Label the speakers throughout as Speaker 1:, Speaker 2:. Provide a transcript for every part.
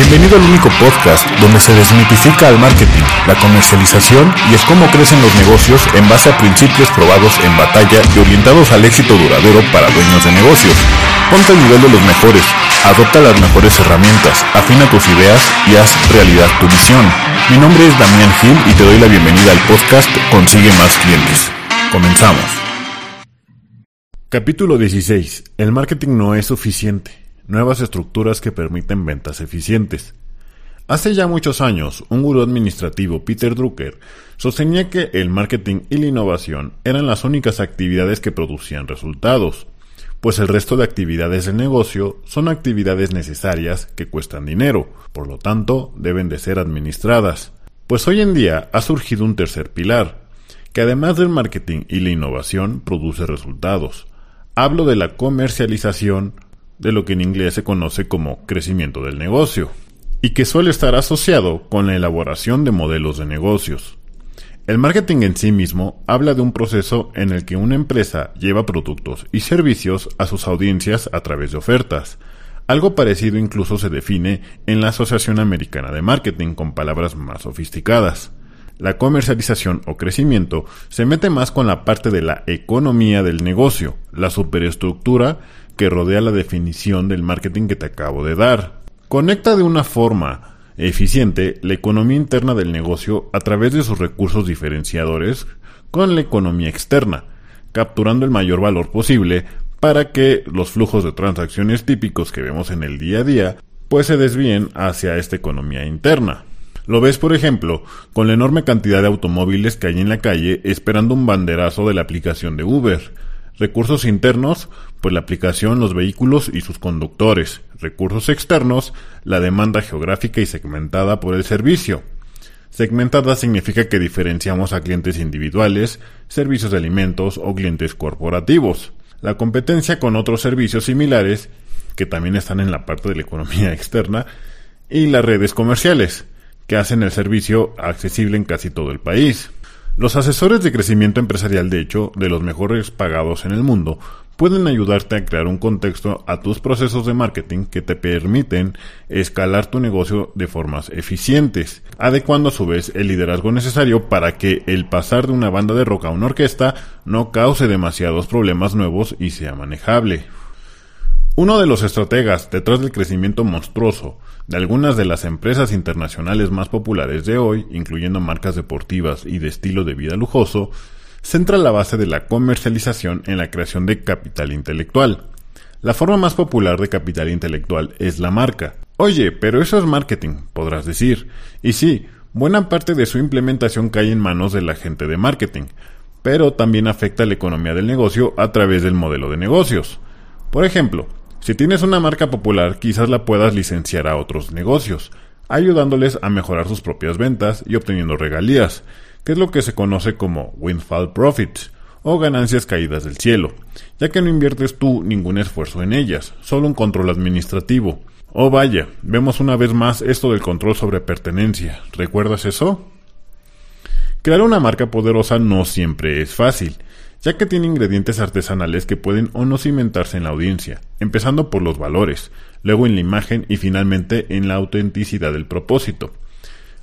Speaker 1: Bienvenido al único podcast donde se desmitifica el marketing, la comercialización y es cómo crecen los negocios en base a principios probados en batalla y orientados al éxito duradero para dueños de negocios. Ponte al nivel de los mejores, adopta las mejores herramientas, afina tus ideas y haz realidad tu visión. Mi nombre es Damián Gil y te doy la bienvenida al podcast Consigue más clientes. Comenzamos. Capítulo 16. El marketing no es suficiente nuevas estructuras que permiten ventas eficientes. Hace ya muchos años, un gurú administrativo, Peter Drucker, sostenía que el marketing y la innovación eran las únicas actividades que producían resultados, pues el resto de actividades del negocio son actividades necesarias que cuestan dinero, por lo tanto deben de ser administradas. Pues hoy en día ha surgido un tercer pilar, que además del marketing y la innovación produce resultados. Hablo de la comercialización, de lo que en inglés se conoce como crecimiento del negocio, y que suele estar asociado con la elaboración de modelos de negocios. El marketing en sí mismo habla de un proceso en el que una empresa lleva productos y servicios a sus audiencias a través de ofertas. Algo parecido incluso se define en la Asociación Americana de Marketing con palabras más sofisticadas. La comercialización o crecimiento se mete más con la parte de la economía del negocio, la superestructura que rodea la definición del marketing que te acabo de dar. Conecta de una forma eficiente la economía interna del negocio a través de sus recursos diferenciadores con la economía externa, capturando el mayor valor posible para que los flujos de transacciones típicos que vemos en el día a día pues se desvíen hacia esta economía interna. Lo ves, por ejemplo, con la enorme cantidad de automóviles que hay en la calle esperando un banderazo de la aplicación de Uber, Recursos internos, pues la aplicación, los vehículos y sus conductores. Recursos externos, la demanda geográfica y segmentada por el servicio. Segmentada significa que diferenciamos a clientes individuales, servicios de alimentos o clientes corporativos. La competencia con otros servicios similares, que también están en la parte de la economía externa, y las redes comerciales, que hacen el servicio accesible en casi todo el país. Los asesores de crecimiento empresarial, de hecho, de los mejores pagados en el mundo, pueden ayudarte a crear un contexto a tus procesos de marketing que te permiten escalar tu negocio de formas eficientes, adecuando a su vez el liderazgo necesario para que el pasar de una banda de rock a una orquesta no cause demasiados problemas nuevos y sea manejable. Uno de los estrategas detrás del crecimiento monstruoso de algunas de las empresas internacionales más populares de hoy, incluyendo marcas deportivas y de estilo de vida lujoso, centra la base de la comercialización en la creación de capital intelectual. La forma más popular de capital intelectual es la marca. Oye, pero eso es marketing, podrás decir. Y sí, buena parte de su implementación cae en manos de la gente de marketing, pero también afecta la economía del negocio a través del modelo de negocios. Por ejemplo, si tienes una marca popular, quizás la puedas licenciar a otros negocios, ayudándoles a mejorar sus propias ventas y obteniendo regalías, que es lo que se conoce como windfall profits o ganancias caídas del cielo, ya que no inviertes tú ningún esfuerzo en ellas, solo un control administrativo. Oh vaya, vemos una vez más esto del control sobre pertenencia. ¿Recuerdas eso? Crear una marca poderosa no siempre es fácil, ya que tiene ingredientes artesanales que pueden o no cimentarse en la audiencia, empezando por los valores, luego en la imagen y finalmente en la autenticidad del propósito.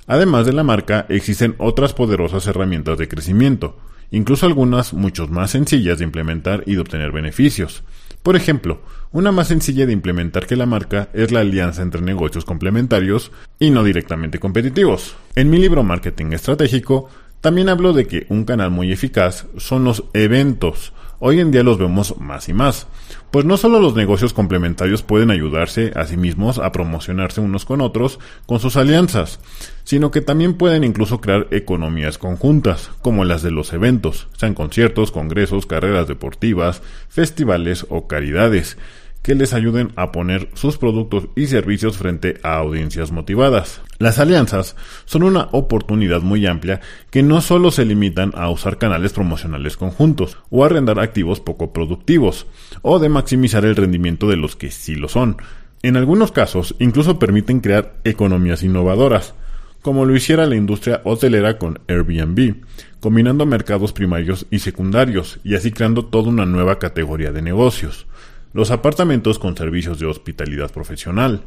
Speaker 1: Además de la marca, existen otras poderosas herramientas de crecimiento, incluso algunas mucho más sencillas de implementar y de obtener beneficios. Por ejemplo, una más sencilla de implementar que la marca es la alianza entre negocios complementarios y no directamente competitivos. En mi libro Marketing Estratégico también hablo de que un canal muy eficaz son los eventos. Hoy en día los vemos más y más, pues no solo los negocios complementarios pueden ayudarse a sí mismos a promocionarse unos con otros con sus alianzas, sino que también pueden incluso crear economías conjuntas, como las de los eventos, sean conciertos, congresos, carreras deportivas, festivales o caridades que les ayuden a poner sus productos y servicios frente a audiencias motivadas. Las alianzas son una oportunidad muy amplia que no solo se limitan a usar canales promocionales conjuntos o arrendar activos poco productivos o de maximizar el rendimiento de los que sí lo son. En algunos casos incluso permiten crear economías innovadoras, como lo hiciera la industria hotelera con Airbnb, combinando mercados primarios y secundarios y así creando toda una nueva categoría de negocios. Los apartamentos con servicios de hospitalidad profesional.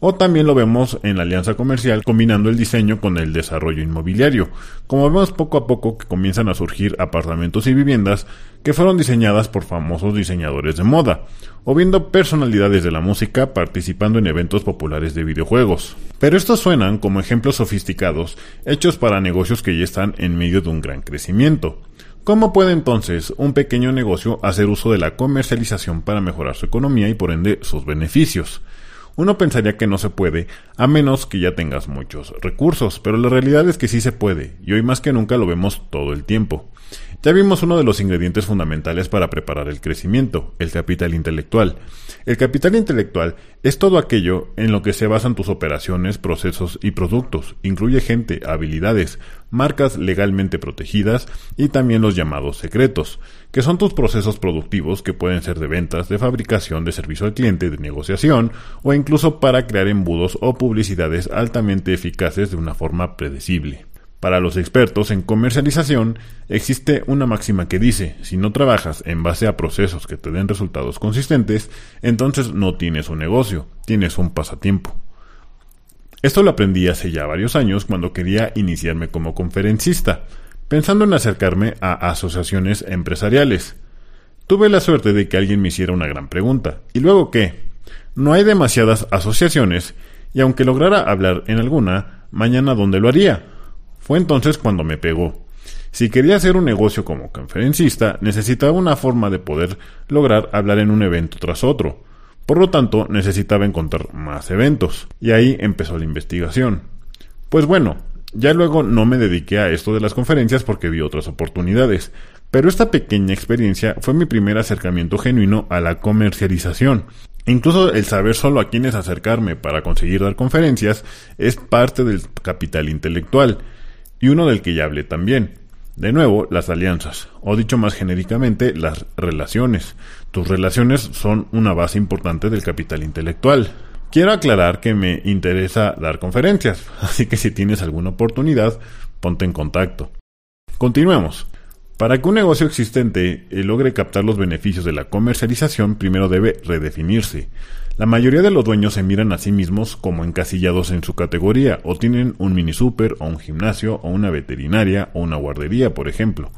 Speaker 1: O también lo vemos en la alianza comercial combinando el diseño con el desarrollo inmobiliario, como vemos poco a poco que comienzan a surgir apartamentos y viviendas que fueron diseñadas por famosos diseñadores de moda, o viendo personalidades de la música participando en eventos populares de videojuegos. Pero estos suenan como ejemplos sofisticados hechos para negocios que ya están en medio de un gran crecimiento. ¿Cómo puede entonces un pequeño negocio hacer uso de la comercialización para mejorar su economía y por ende sus beneficios? Uno pensaría que no se puede, a menos que ya tengas muchos recursos, pero la realidad es que sí se puede, y hoy más que nunca lo vemos todo el tiempo. Ya vimos uno de los ingredientes fundamentales para preparar el crecimiento, el capital intelectual. El capital intelectual es todo aquello en lo que se basan tus operaciones, procesos y productos. Incluye gente, habilidades, marcas legalmente protegidas y también los llamados secretos, que son tus procesos productivos que pueden ser de ventas, de fabricación, de servicio al cliente, de negociación o incluso para crear embudos o publicidades altamente eficaces de una forma predecible. Para los expertos en comercialización existe una máxima que dice, si no trabajas en base a procesos que te den resultados consistentes, entonces no tienes un negocio, tienes un pasatiempo. Esto lo aprendí hace ya varios años cuando quería iniciarme como conferencista, pensando en acercarme a asociaciones empresariales. Tuve la suerte de que alguien me hiciera una gran pregunta. ¿Y luego qué? No hay demasiadas asociaciones, y aunque lograra hablar en alguna, mañana dónde lo haría. Fue entonces cuando me pegó. Si quería hacer un negocio como conferencista, necesitaba una forma de poder lograr hablar en un evento tras otro. Por lo tanto, necesitaba encontrar más eventos. Y ahí empezó la investigación. Pues bueno, ya luego no me dediqué a esto de las conferencias porque vi otras oportunidades. Pero esta pequeña experiencia fue mi primer acercamiento genuino a la comercialización. Incluso el saber solo a quiénes acercarme para conseguir dar conferencias es parte del capital intelectual, y uno del que ya hablé también. De nuevo, las alianzas, o dicho más genéricamente, las relaciones. Tus relaciones son una base importante del capital intelectual. Quiero aclarar que me interesa dar conferencias, así que si tienes alguna oportunidad, ponte en contacto. Continuemos. Para que un negocio existente eh, logre captar los beneficios de la comercialización, primero debe redefinirse. La mayoría de los dueños se miran a sí mismos como encasillados en su categoría, o tienen un mini super, o un gimnasio, o una veterinaria, o una guardería, por ejemplo.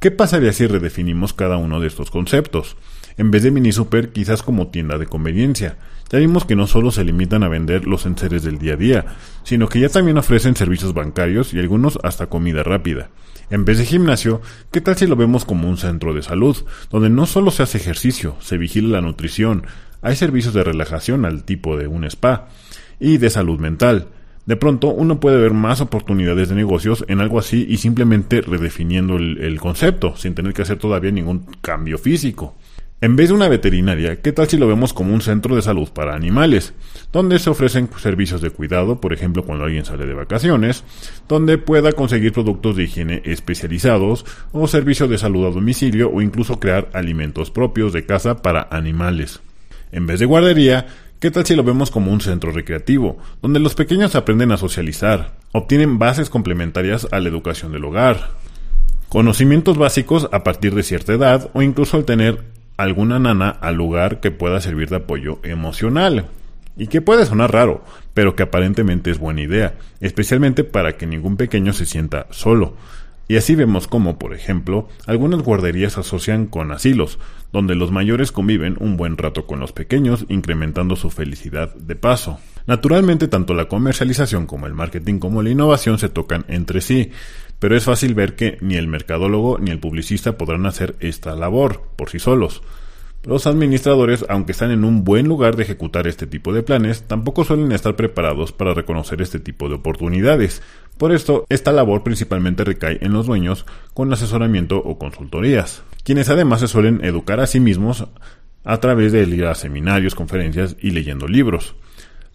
Speaker 1: ¿Qué pasaría si redefinimos cada uno de estos conceptos? En vez de mini super, quizás como tienda de conveniencia. Ya vimos que no solo se limitan a vender los enseres del día a día, sino que ya también ofrecen servicios bancarios y algunos hasta comida rápida. En vez de gimnasio, ¿qué tal si lo vemos como un centro de salud, donde no solo se hace ejercicio, se vigila la nutrición, hay servicios de relajación al tipo de un spa y de salud mental. De pronto uno puede ver más oportunidades de negocios en algo así y simplemente redefiniendo el, concepto, sin tener que hacer todavía ningún cambio físico. En vez de una veterinaria, ¿qué tal si lo vemos como un centro de salud para animales, donde se ofrecen servicios de cuidado, por ejemplo cuando alguien sale de vacaciones, donde pueda conseguir productos de higiene especializados o servicios de salud a domicilio o incluso crear alimentos propios de casa para animales? En vez de guardería, ¿qué tal si lo vemos como un centro recreativo, donde los pequeños aprenden a socializar, obtienen bases complementarias a la educación del hogar, conocimientos básicos a partir de cierta edad o incluso al tener alguna nana al lugar que pueda servir de apoyo emocional? Y que puede sonar raro, pero que aparentemente es buena idea, especialmente para que ningún pequeño se sienta solo. Y así vemos cómo, por ejemplo, algunas guarderías asocian con asilos, donde los mayores conviven un buen rato con los pequeños, incrementando su felicidad de paso. Naturalmente, tanto la comercialización como el marketing como la innovación se tocan entre sí, pero es fácil ver que ni el mercadólogo ni el publicista podrán hacer esta labor por sí solos. Los administradores, aunque están en un buen lugar de ejecutar este tipo de planes, tampoco suelen estar preparados para reconocer este tipo de oportunidades. Por esto, esta labor principalmente recae en los dueños con asesoramiento o consultorías, quienes además se suelen educar a sí mismos a través de ir a seminarios, conferencias y leyendo libros.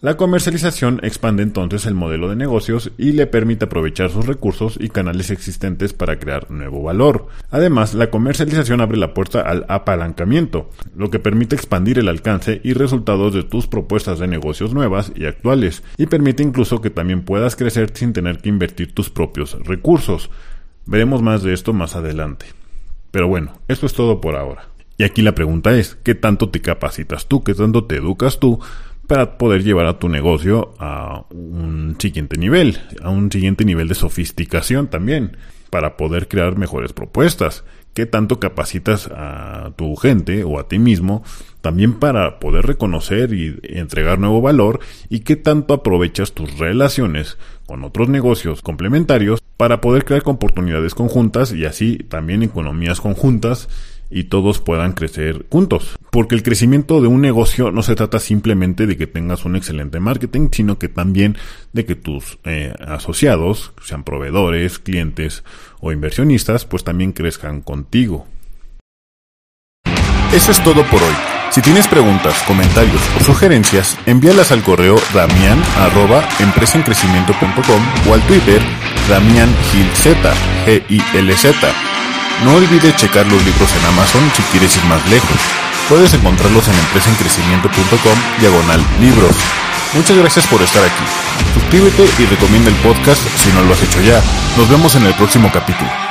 Speaker 1: La comercialización expande entonces el modelo de negocios y le permite aprovechar sus recursos y canales existentes para crear nuevo valor. Además, la comercialización abre la puerta al apalancamiento, lo que permite expandir el alcance y resultados de tus propuestas de negocios nuevas y actuales, y permite incluso que también puedas crecer sin tener que invertir tus propios recursos. Veremos más de esto más adelante. Pero bueno, esto es todo por ahora. Y aquí la pregunta es, ¿qué tanto te capacitas tú? ¿Qué tanto te educas tú para poder llevar a tu negocio a un siguiente nivel, a un siguiente nivel de sofisticación también, para poder crear mejores propuestas? ¿Qué tanto capacitas a tu gente o a ti mismo también para poder reconocer y entregar nuevo valor? ¿Y qué tanto aprovechas tus relaciones con otros negocios complementarios para poder crear oportunidades conjuntas y así también economías conjuntas y todos puedan crecer juntos. Porque el crecimiento de un negocio no se trata simplemente de que tengas un excelente marketing, sino que también de que tus eh, asociados, sean proveedores, clientes o inversionistas, pues también crezcan contigo. Eso es todo por hoy. Si tienes preguntas, comentarios o sugerencias, envíalas al correo damian arroba o al Twitter damian G -I -L -Z. No olvides checar los libros en Amazon si quieres ir más lejos. Puedes encontrarlos en empresaencrecimiento.com diagonal libros. Muchas gracias por estar aquí. Suscríbete y recomienda el podcast si no lo has hecho ya. Nos vemos en el próximo capítulo.